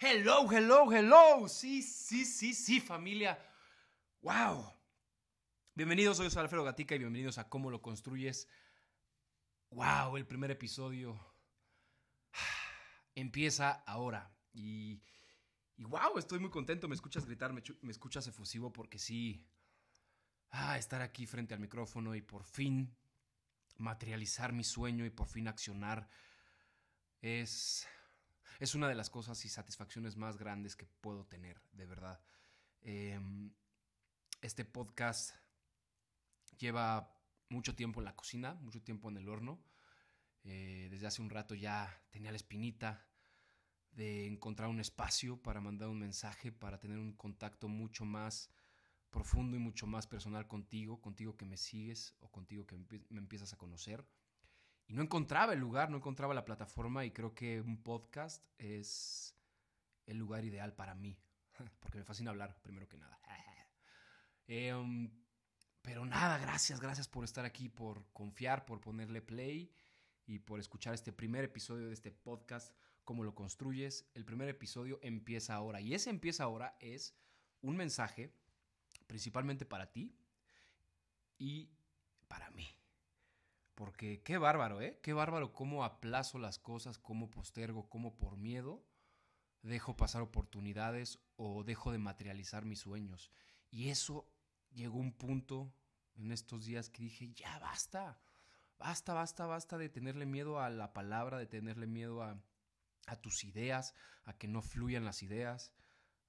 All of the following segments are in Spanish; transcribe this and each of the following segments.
Hello, hello, hello. Sí, sí, sí, sí, familia. Wow. Bienvenidos, soy Alfredo Gatica y bienvenidos a Cómo lo construyes. Wow, el primer episodio empieza ahora. Y, y wow, estoy muy contento. Me escuchas gritar, me, escuchas efusivo porque sí. Ah, estar aquí frente al micrófono y por fin materializar mi sueño y por fin accionar es, es una de las cosas y satisfacciones más grandes que puedo tener, de verdad. Em, este podcast lleva mucho tiempo en la cocina, mucho tiempo en el horno. Eh, desde hace un rato ya tenía la espinita de encontrar un espacio para mandar un mensaje, para tener un contacto mucho más profundo y mucho más personal contigo, contigo que me sigues o contigo que me empiezas a conocer. Y no encontraba el lugar, no encontraba la plataforma y creo que un podcast es el lugar ideal para mí, porque me fascina hablar, primero que nada. Em, pero nada, gracias, gracias por estar aquí, por confiar, por ponerle play y por escuchar este primer episodio de este podcast, cómo lo construyes. El primer episodio empieza ahora y ese empieza ahora es un mensaje principalmente para ti y para mí. Porque qué bárbaro, ¿eh? Qué bárbaro cómo aplazo las cosas, cómo postergo, cómo por miedo dejo pasar oportunidades o dejo de materializar mis sueños. Y eso llegó un punto en estos días que dije, ya basta, basta, basta, basta de tenerle miedo a la palabra, de tenerle miedo a, a tus ideas, a que no fluyan las ideas,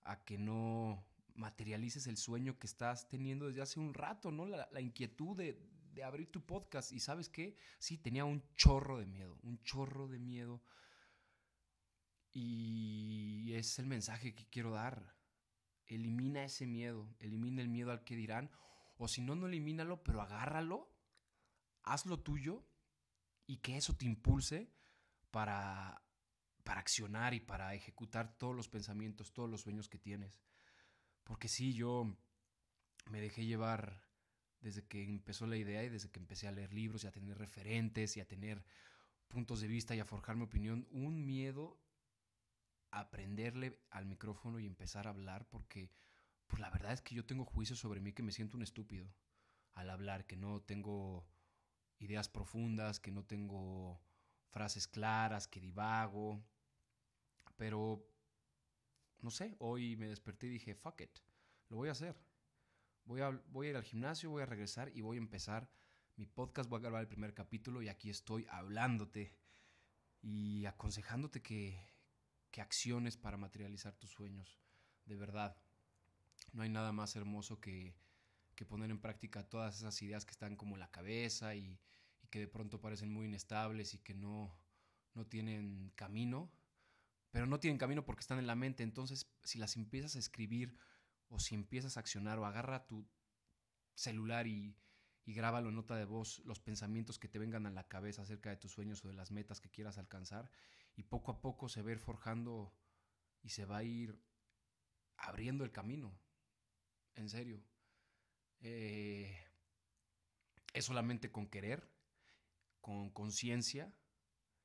a que no materialices el sueño que estás teniendo desde hace un rato, ¿no? La, inquietud de, de, abrir tu podcast. Y sabes qué? Sí, tenía un chorro de miedo, un chorro de miedo. Y es el mensaje que quiero dar. Elimina ese miedo, elimina el miedo al que dirán. O si no, no elimínalo, pero agárralo, hazlo tuyo y que eso te impulse para, para accionar y para ejecutar todos los pensamientos, todos los sueños que tienes. Porque sí, yo me dejé llevar desde que empezó la idea y desde que empecé a leer libros y a tener referentes y a tener puntos de vista y a forjar mi opinión, un miedo a aprenderle al micrófono y empezar a hablar porque pues la verdad es que yo tengo juicios sobre mí que me siento un estúpido al hablar, que no tengo ideas profundas, que no tengo frases claras, que divago, pero no sé, hoy me desperté y dije, fuck it, lo voy a hacer. Voy a, voy a ir al gimnasio, voy a regresar y voy a empezar mi podcast, voy a grabar el primer capítulo y aquí estoy hablándote y aconsejándote que, que acciones para materializar tus sueños. De verdad, no hay nada más hermoso que, que poner en práctica todas esas ideas que están como en la cabeza y, y que de pronto parecen muy inestables y que no, no tienen camino pero no tienen camino porque están en la mente. Entonces, si las empiezas a escribir o si empiezas a accionar o agarra tu celular y, y grábalo en nota de voz, los pensamientos que te vengan a la cabeza acerca de tus sueños o de las metas que quieras alcanzar, y poco a poco se va a ir forjando y se va a ir abriendo el camino. En serio. Eh, es solamente con querer, con conciencia,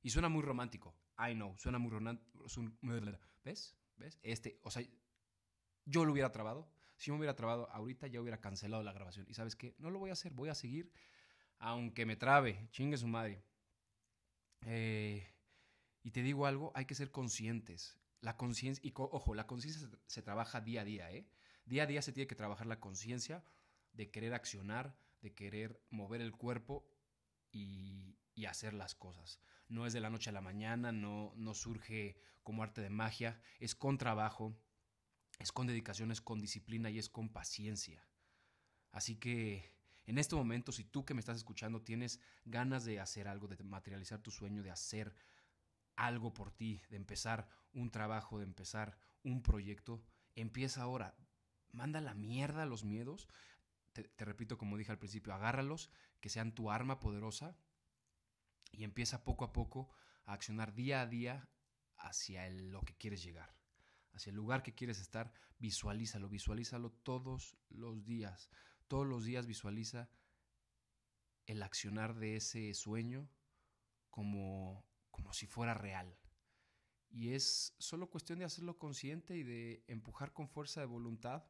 y suena muy romántico. I know, suena muy romántico. ¿Ves? ¿Ves? Este, o sea, yo lo hubiera trabado. Si yo me hubiera trabado ahorita, ya hubiera cancelado la grabación. Y sabes qué? No lo voy a hacer, voy a seguir, aunque me trabe, chingue su madre. Eh, y te digo algo, hay que ser conscientes. La conciencia, y ojo, la conciencia se, se, trabaja día a día, ¿eh? Día a día se tiene que trabajar la conciencia de querer accionar, de querer mover el cuerpo y, y hacer las cosas. No es de la noche a la mañana, no, no surge como arte de magia, es con trabajo, es con dedicación, es con disciplina y es con paciencia. Así que en este momento, si tú que me estás escuchando tienes ganas de hacer algo, de materializar tu sueño, de hacer algo por ti, de empezar un trabajo, de empezar un proyecto, empieza ahora. Manda la mierda a los miedos. Te, te repito, como dije al principio, agárralos, que sean tu arma poderosa y empieza poco a poco a accionar día a día hacia lo que quieres llegar, hacia el lugar que quieres estar, visualízalo, visualízalo todos los días. Todos los días visualiza el accionar de ese sueño como, como si fuera real. Y es solo cuestión de hacerlo consciente y de empujar con fuerza de voluntad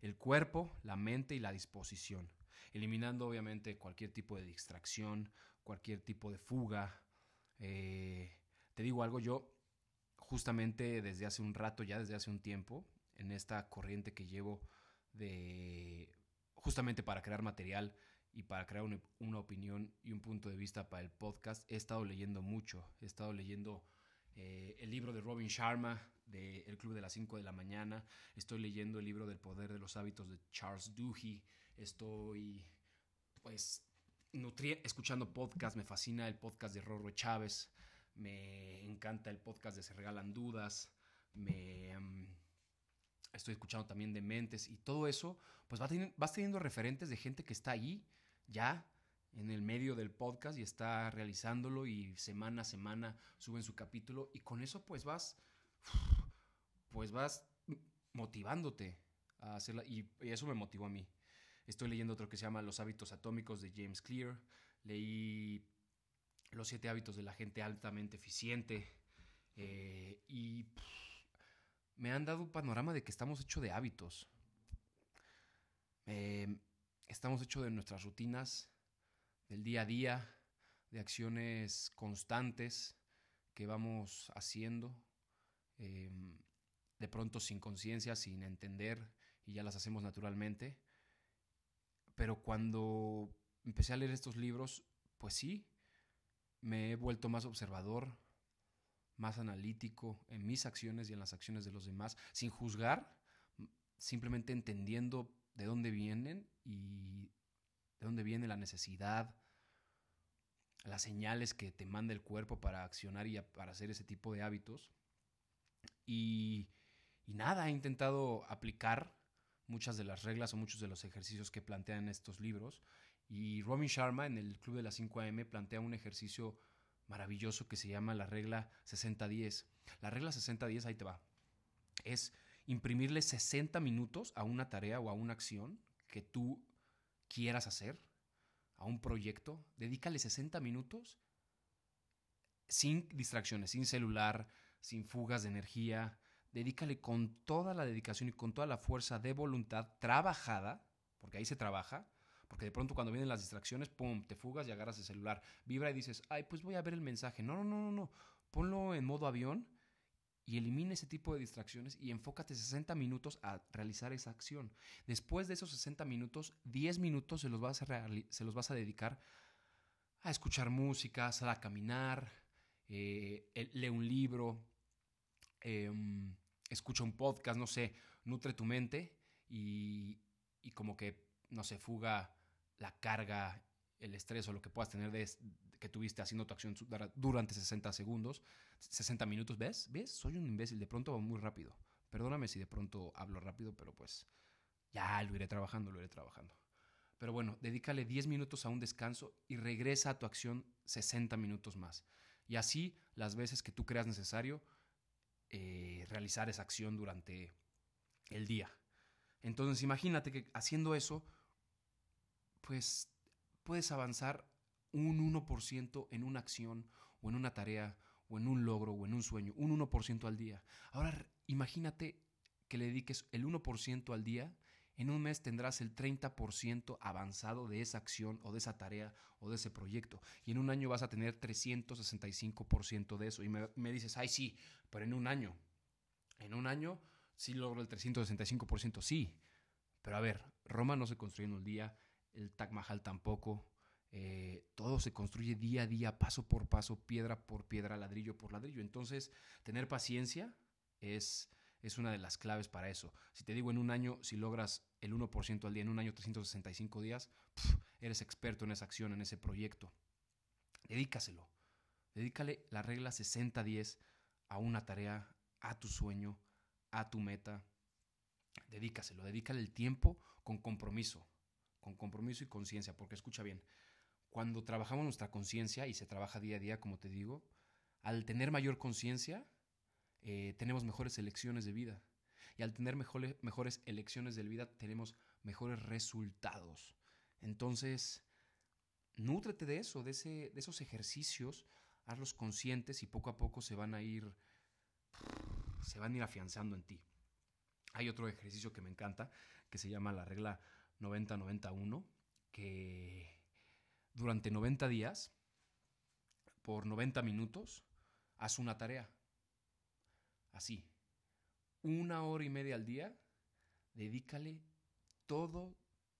el cuerpo, la mente y la disposición, eliminando obviamente cualquier tipo de distracción, cualquier tipo de fuga. Eh, te digo algo, yo justamente desde hace un rato, ya desde hace un tiempo, en esta corriente que llevo de justamente para crear material y para crear una, opinión y un punto de vista para el podcast, he estado leyendo mucho. He estado leyendo eh, el libro de Robin Sharma, de El Club de las 5 de la mañana. Estoy leyendo el libro del poder de los hábitos de Charles Duhigg. Estoy, pues, escuchando podcast. Me fascina el podcast de Rorro Chávez. Me encanta el podcast de Se Regalan Dudas. Me... Mm, estoy escuchando también de Mentes y todo eso, pues vas teniendo referentes de gente que está ahí ya en el medio del podcast y está realizándolo y semana a semana suben su capítulo y con eso pues vas pues vas motivándote a hacerla y, eso me motivó a mí. Estoy leyendo otro que se llama Los hábitos atómicos de James Clear. Leí Los siete hábitos de la gente altamente eficiente. Eh, y me han dado un panorama de que estamos hechos de hábitos. Eh, estamos hechos de nuestras rutinas, del día a día, de acciones constantes que vamos haciendo, em, de pronto sin conciencia, sin entender, y ya las hacemos naturalmente. Pero cuando empecé a leer estos libros, pues sí, me he vuelto más observador, más analítico en mis acciones y en las acciones de los demás, sin juzgar, simplemente entendiendo de dónde vienen y de dónde viene la necesidad, las señales que te manda el cuerpo para accionar y para hacer ese tipo de hábitos. Y, nada, he intentado aplicar muchas de las reglas o muchos de los ejercicios que plantean estos libros. Y Robin Sharma en el Club de las 5 AM plantea un ejercicio maravilloso que se llama la regla 60-10. La regla 60-10, ahí te va. Es imprimirle 60 minutos a una tarea o a una acción que tú quieras hacer, a un proyecto, dedícale 60 minutos sin distracciones, sin celular, sin fugas de energía, dedícale con toda la dedicación y con toda la fuerza de voluntad trabajada, porque ahí se trabaja, porque de pronto cuando vienen las distracciones, pum, te fugas y agarras el celular, vibra y dices, ay, pues voy a ver el mensaje. No, no, no, no, no. Ponlo en modo avión y elimina ese tipo de distracciones y enfócate 60 minutos a realizar esa acción. Después de esos 60 minutos, 10 minutos se los vas a, se los vas a dedicar a escuchar música, a caminar, eh, lee un libro, em, escucha un podcast, no sé, nutre tu mente y, y como que, no se fuga la carga, el estrés o lo que puedas tener de, que tuviste haciendo tu acción durante 60 segundos, 60 minutos, ¿ves? ¿Ves? Soy un imbécil, de pronto va muy rápido. Perdóname si de pronto hablo rápido, pero pues ya lo iré trabajando, lo iré trabajando. Pero bueno, dedícale 10 minutos a un descanso y regresa a tu acción 60 minutos más. Y así, las veces que tú creas necesario, eh, realizar esa acción durante el día. Entonces, imagínate que haciendo eso, pues puedes avanzar un 1% en una acción o en una tarea o en un logro o en un sueño, un 1% al día. Ahora imagínate que le dediques el 1% al día, en un mes tendrás el 30% avanzado de esa acción o de esa tarea o de ese proyecto. Y en un año vas a tener 365% de eso. Y me, me, dices, ay sí, pero en un año. En un año sí logro el 365%, sí. Pero a ver, Roma no se construye en un día, el Taj Mahal tampoco, eh, todo se construye día a día, paso por paso, piedra por piedra, ladrillo por ladrillo. Entonces, tener paciencia es, es una de las claves para eso. Si te digo en un año, si logras el 1% al día, en un año 365 días, eres experto en esa acción, en ese proyecto. Dedícaselo. Dedícale la regla 60-10 a una tarea, a tu sueño, a tu meta. Dedícaselo, dedícale el tiempo con compromiso, con compromiso y conciencia, porque escucha bien, cuando trabajamos nuestra conciencia y se trabaja día a día, como te digo, al tener mayor conciencia, eh, tenemos mejores elecciones de vida. Y al tener mejores, mejores elecciones de vida, tenemos mejores resultados. Entonces, nútrete de eso, de, ese, de esos ejercicios, hazlos conscientes y poco a poco se van a ir, se van a ir afianzando en ti. Hay otro ejercicio que me encanta, que se llama la regla 90-91, que durante 90 días, por 90 minutos, haz una tarea. Así. Una hora y media al día, dedícale todo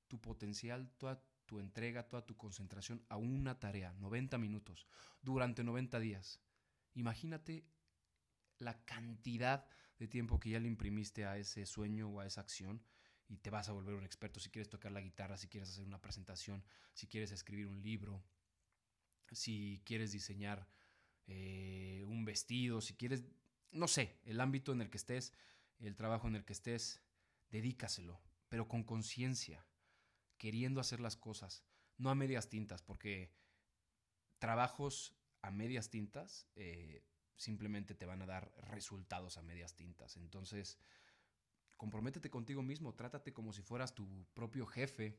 tu potencial, toda tu entrega, toda tu concentración a una tarea, 90 minutos, durante 90 días. Imagínate la cantidad de tiempo que ya le imprimiste a ese sueño o a esa acción y te vas a volver un experto si quieres tocar la guitarra, si quieres hacer una presentación, si quieres escribir un libro, si quieres diseñar eh, un vestido, si quieres, no sé, el ámbito en el que estés, el trabajo en el que estés, dedícaselo, pero con conciencia, queriendo hacer las cosas, no a medias tintas, porque trabajos a medias tintas eh, simplemente te van a dar resultados a medias tintas. Entonces, comprométete contigo mismo, trátate como si fueras tu propio jefe,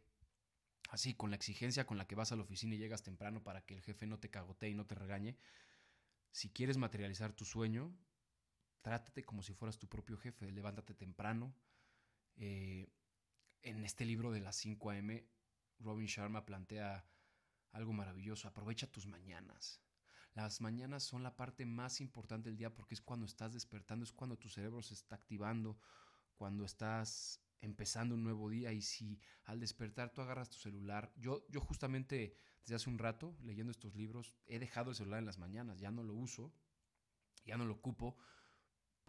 así, con la exigencia con la que vas a la oficina y llegas temprano para que el jefe no te cagotee y no te regañe. Si quieres materializar tu sueño, trátate como si fueras tu propio jefe, levántate temprano. Eh, en este libro de las 5 a.m., Robin Sharma plantea algo maravilloso, aprovecha tus mañanas. Las mañanas son la parte más importante del día porque es cuando estás despertando, es cuando tu cerebro se está activando, cuando estás empezando un nuevo día y si al despertar tú agarras tu celular, yo, yo justamente desde hace un rato leyendo estos libros he dejado el celular en las mañanas, ya no lo uso, ya no lo ocupo,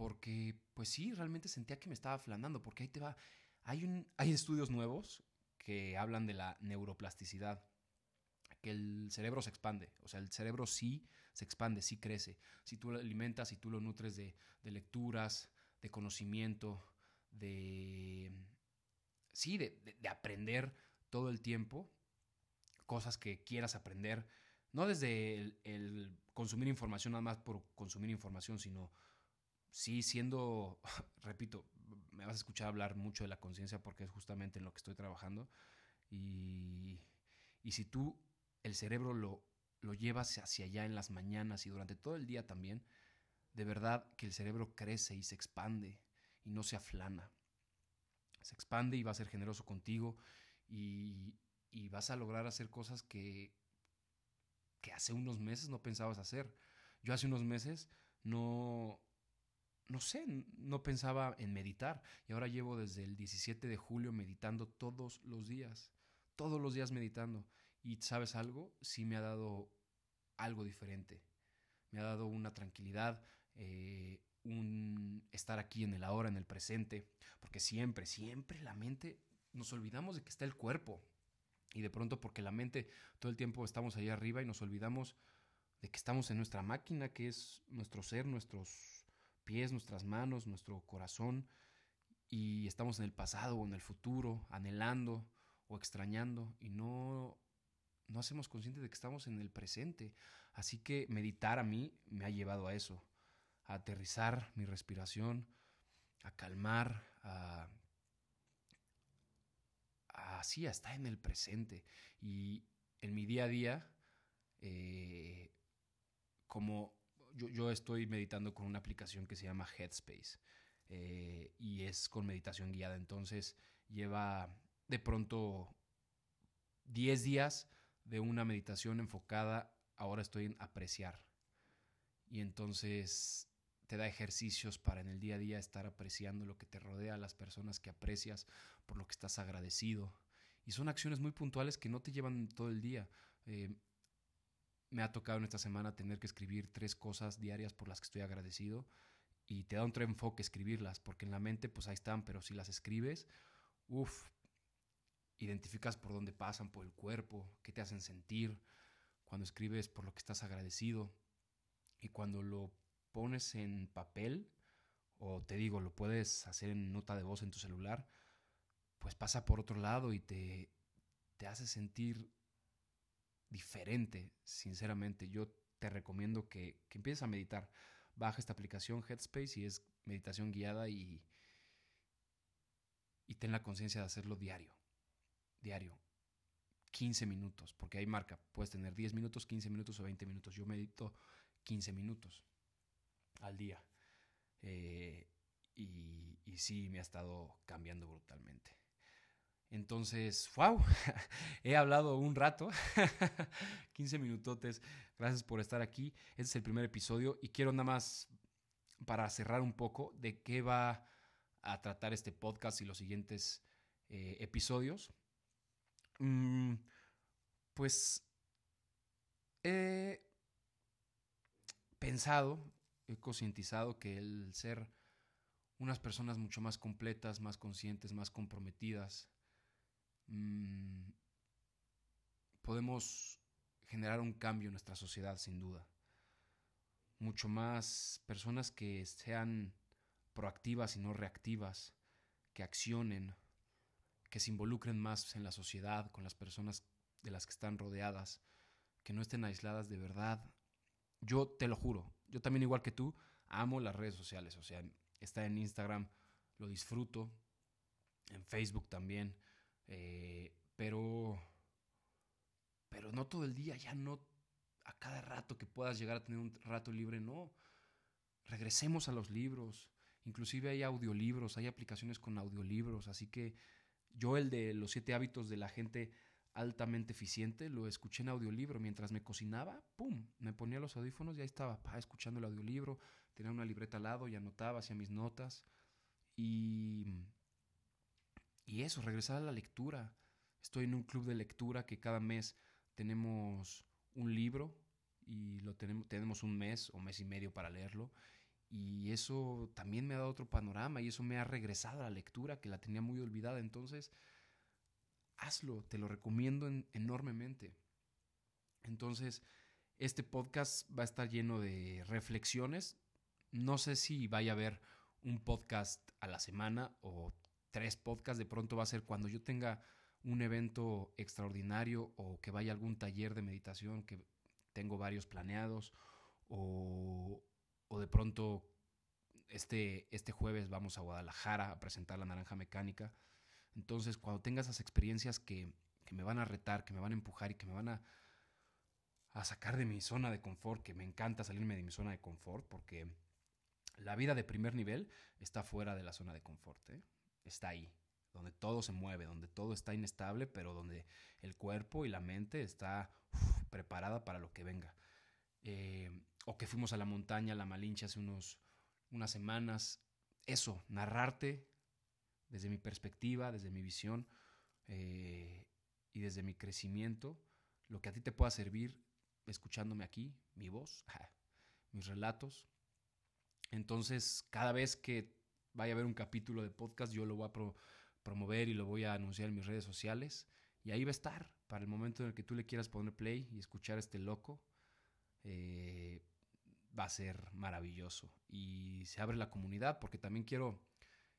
porque pues sí, realmente sentía que me estaba flanando, porque ahí te va, hay, un, hay estudios nuevos que hablan de la neuroplasticidad, que el cerebro se expande, o sea, el cerebro sí se expande, sí crece, si tú lo alimentas, si tú lo nutres de, de lecturas, de conocimiento, de, sí, de, aprender todo el tiempo cosas que quieras aprender, no desde el, consumir información nada más por consumir información, sino sí siendo, repito, me vas a escuchar hablar mucho de la conciencia porque es justamente en lo que estoy trabajando. Y, y si tú el cerebro lo, lo llevas hacia allá en las mañanas y durante todo el día también, de verdad que el cerebro crece y se expande y no se aflana. Se expande y va a ser generoso contigo y, vas a lograr hacer cosas que, que hace unos meses no pensabas hacer. Yo hace unos meses no, no sé, no pensaba en meditar y ahora llevo desde el 17 de julio meditando todos los días, todos los días meditando. Y sabes algo, sí me ha dado algo diferente. Me ha dado una tranquilidad, eh, un estar aquí en el ahora, en el presente, porque siempre, siempre la mente nos olvidamos de que está el cuerpo. Y de pronto porque la mente todo el tiempo estamos ahí arriba y nos olvidamos de que estamos en nuestra máquina, que es nuestro ser, nuestros pies, nuestras manos, nuestro corazón, y estamos en el pasado o en el futuro, anhelando o extrañando, y no, no hacemos consciente de que estamos en el presente. Así que meditar a mí me ha llevado a eso a aterrizar mi respiración, a calmar, a, así, a estar en el presente. Y en mi día a día, eh, como yo, estoy meditando con una aplicación que se llama Headspace eh, y es con meditación guiada, entonces lleva de pronto 10 días de una meditación enfocada, ahora estoy en apreciar. Y entonces te da ejercicios para en el día a día estar apreciando lo que te rodea, las personas que aprecias, por lo que estás agradecido. Y son acciones muy puntuales que no te llevan todo el día. Eh, me ha tocado en esta semana tener que escribir tres cosas diarias por las que estoy agradecido y te da otro enfoque escribirlas, porque en la mente pues ahí están, pero si las escribes, uff, identificas por dónde pasan, por el cuerpo, qué te hacen sentir, cuando escribes por lo que estás agradecido. Y cuando lo pones en papel, o te digo, lo puedes hacer en nota de voz en tu celular, pues pasa por otro lado y te, te hace sentir diferente, sinceramente. Yo te recomiendo que, que empieces a meditar. baja esta aplicación Headspace y es meditación guiada y, y ten la conciencia de hacerlo diario. Diario. 15 minutos, porque hay marca. Puedes tener 10 minutos, 15 minutos o 20 minutos. Yo medito 15 minutos al día. Eh, y, y sí, me ha estado cambiando brutalmente. Entonces, wow, he hablado un rato, 15 minutotes. Gracias por estar aquí. Este es el primer episodio y quiero nada más para cerrar un poco de qué va a tratar este podcast y los siguientes eh, episodios. Mm, pues he pensado, he concientizado que el ser unas personas mucho más completas, más conscientes, más comprometidas, Mm, podemos generar un cambio en nuestra sociedad, sin duda. Mucho más personas que sean proactivas y no reactivas, que accionen, que se involucren más en la sociedad, con las personas de las que están rodeadas, que no estén aisladas de verdad. Yo te lo juro, yo también igual que tú, amo las redes sociales, o sea, está en Instagram, lo disfruto, en Facebook también, eh, pero, pero no todo el día, ya no a cada rato que puedas llegar a tener un rato libre, no. Regresemos a los libros. Inclusive hay audiolibros, hay aplicaciones con audiolibros, así que yo el de los siete hábitos de la gente altamente eficiente lo escuché en audiolibro mientras me cocinaba, ¡pum! Me ponía los audífonos y ahí estaba, escuchando el audiolibro, tenía una libreta al lado y anotaba, hacía mis notas y y eso, regresar a la lectura. Estoy en un club de lectura que cada mes tenemos un libro y lo tenemos, tenemos un mes o mes y medio para leerlo. Y eso también me ha dado otro panorama y eso me ha regresado a la lectura que la tenía muy olvidada. Entonces, hazlo, te lo recomiendo enormemente. Entonces, este podcast va a estar lleno de reflexiones. No sé si vaya a haber un podcast a la semana o tres podcasts de pronto va a ser cuando yo tenga un evento extraordinario o que vaya a algún taller de meditación que tengo varios planeados o, o de pronto este, este jueves vamos a Guadalajara a presentar la naranja mecánica. Entonces cuando tenga esas experiencias que, que me van a retar, que me van a empujar y que me van a, a sacar de mi zona de confort, que me encanta salirme de mi zona de confort porque la vida de primer nivel está fuera de la zona de confort. ¿eh? Está ahí, donde todo se mueve, donde todo está inestable, pero donde el cuerpo y la mente está preparada para lo que venga. Eh, o que fuimos a la montaña, a la Malinche, hace unos, unas semanas. Eso, narrarte desde mi perspectiva, desde mi visión eh, y desde mi crecimiento, lo que a ti te pueda servir escuchándome aquí, mi voz, mis relatos. Entonces, cada vez que vaya a haber un capítulo de podcast, yo lo voy a promover y lo voy a anunciar en mis redes sociales. Y ahí va a estar para el momento en el que tú le quieras poner play y escuchar a este loco. Eh, va a ser maravilloso. Y se abre la comunidad porque también quiero,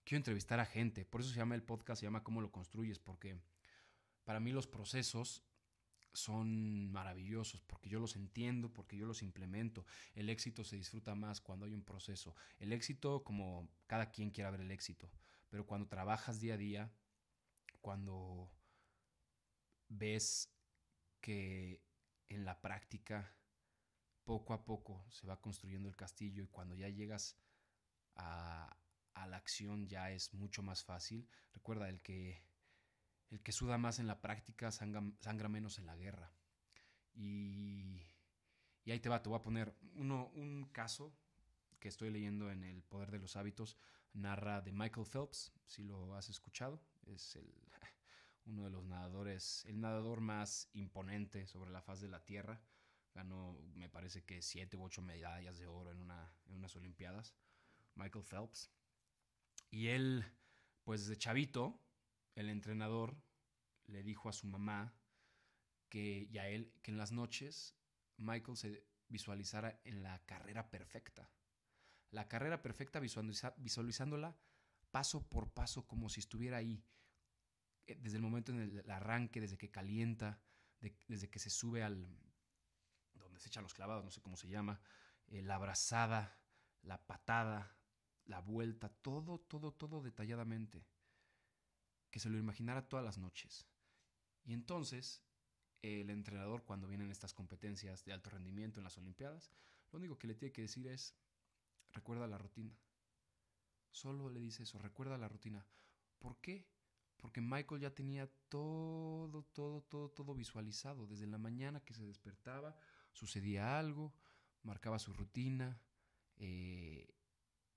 quiero entrevistar a gente. Por eso se llama el podcast, se llama Cómo lo construyes, porque para mí los procesos son maravillosos porque yo los entiendo, porque yo los implemento. El éxito se disfruta más cuando hay un proceso. El éxito, como cada quien quiera ver el éxito, pero cuando trabajas día a día, cuando ves que en la práctica poco a poco se va construyendo el castillo y cuando ya llegas a, a la acción ya es mucho más fácil. Recuerda, el que el que suda más en la práctica sangra, menos en la guerra. Y, ahí te va, te voy a poner uno, un caso que estoy leyendo en El Poder de los Hábitos, narra de Michael Phelps, si lo has escuchado, es el, uno de los nadadores, el nadador más imponente sobre la faz de la Tierra. Ganó, me parece que siete u ocho medallas de oro en, en unas Olimpiadas, Michael Phelps. Y él, pues desde chavito, el entrenador le dijo a su mamá que, y a él que en las noches Michael se visualizara en la carrera perfecta. La carrera perfecta visualizándola paso por paso como si estuviera ahí, eh, desde el momento en el arranque, desde que calienta, desde que se sube al, donde se echan los clavados, no sé cómo se llama, eh, la abrazada, la patada, la vuelta, todo, todo, todo detalladamente. Que se lo imaginara todas las noches. Y entonces, el entrenador, cuando vienen estas competencias de alto rendimiento en las Olimpiadas, lo único que le tiene que decir es, recuerda la rutina. Solo le dice eso, recuerda la rutina. ¿Por qué? Porque Michael ya tenía todo, todo, todo, todo visualizado. Desde la mañana que se despertaba, sucedía algo, marcaba su rutina, eh,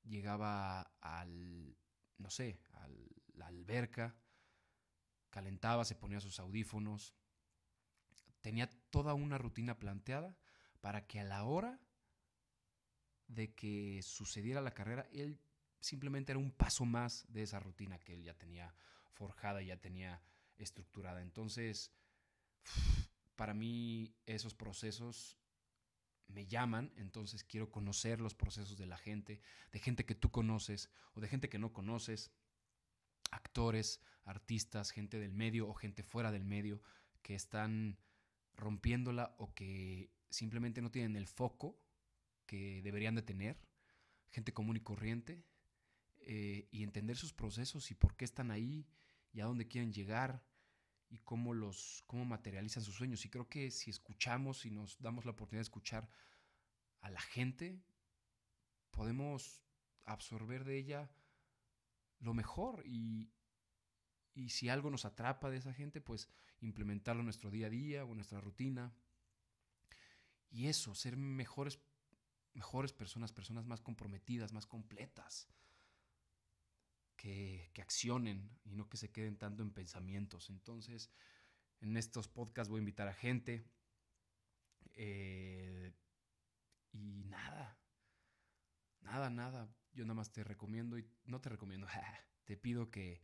llegaba al, no sé, a la alberca, calentaba, se ponía sus audífonos, tenía toda una rutina planteada para que a la hora de que sucediera la carrera, él simplemente era un paso más de esa rutina que él ya tenía forjada, ya tenía estructurada. Entonces, para mí esos procesos me llaman, entonces quiero conocer los procesos de la gente, de gente que tú conoces o de gente que no conoces, actores, artistas, gente del medio o gente fuera del medio que están rompiéndola o que simplemente no tienen el foco que deberían de tener, gente común y corriente, eh, y entender sus procesos y por qué están ahí y a dónde quieren llegar y cómo los cómo materializan sus sueños. Y creo que si escuchamos y nos damos la oportunidad de escuchar a la gente, podemos absorber de ella lo mejor y, y si algo nos atrapa de esa gente, pues implementarlo en nuestro día a día o en nuestra rutina. Y eso, ser mejores, mejores personas, personas más comprometidas, más completas que, accionen y no que se queden tanto en pensamientos. Entonces, en estos podcasts voy a invitar a gente. Eh, y nada, nada, nada. Yo nada más te recomiendo y no te recomiendo, te pido que,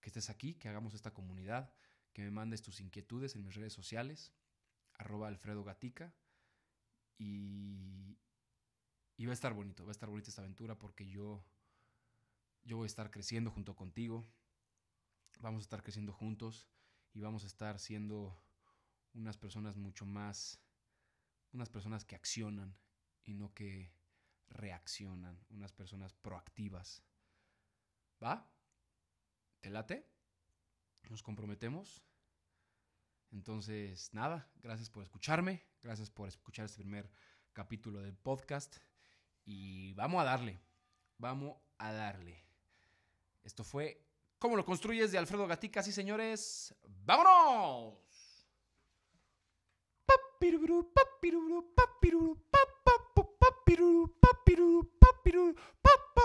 que estés aquí, que hagamos esta comunidad, que me mandes tus inquietudes en mis redes sociales, arroba Alfredo Gatica. Y, y va a estar bonito, va a estar bonita esta aventura porque yo yo voy a estar creciendo junto contigo, vamos a estar creciendo juntos y vamos a estar siendo unas personas mucho más, unas personas que accionan y no que reaccionan, unas personas proactivas. ¿Va? ¿Te late? ¿Nos comprometemos? Entonces, nada, gracias por escucharme, gracias por escuchar este primer capítulo del podcast y vamos a darle, vamos a darle. Esto fue ¿Cómo lo construyes? de Alfredo Gatica. Sí, señores, ¡vámonos! Papiruru, papiruru, papiruru, papiruru,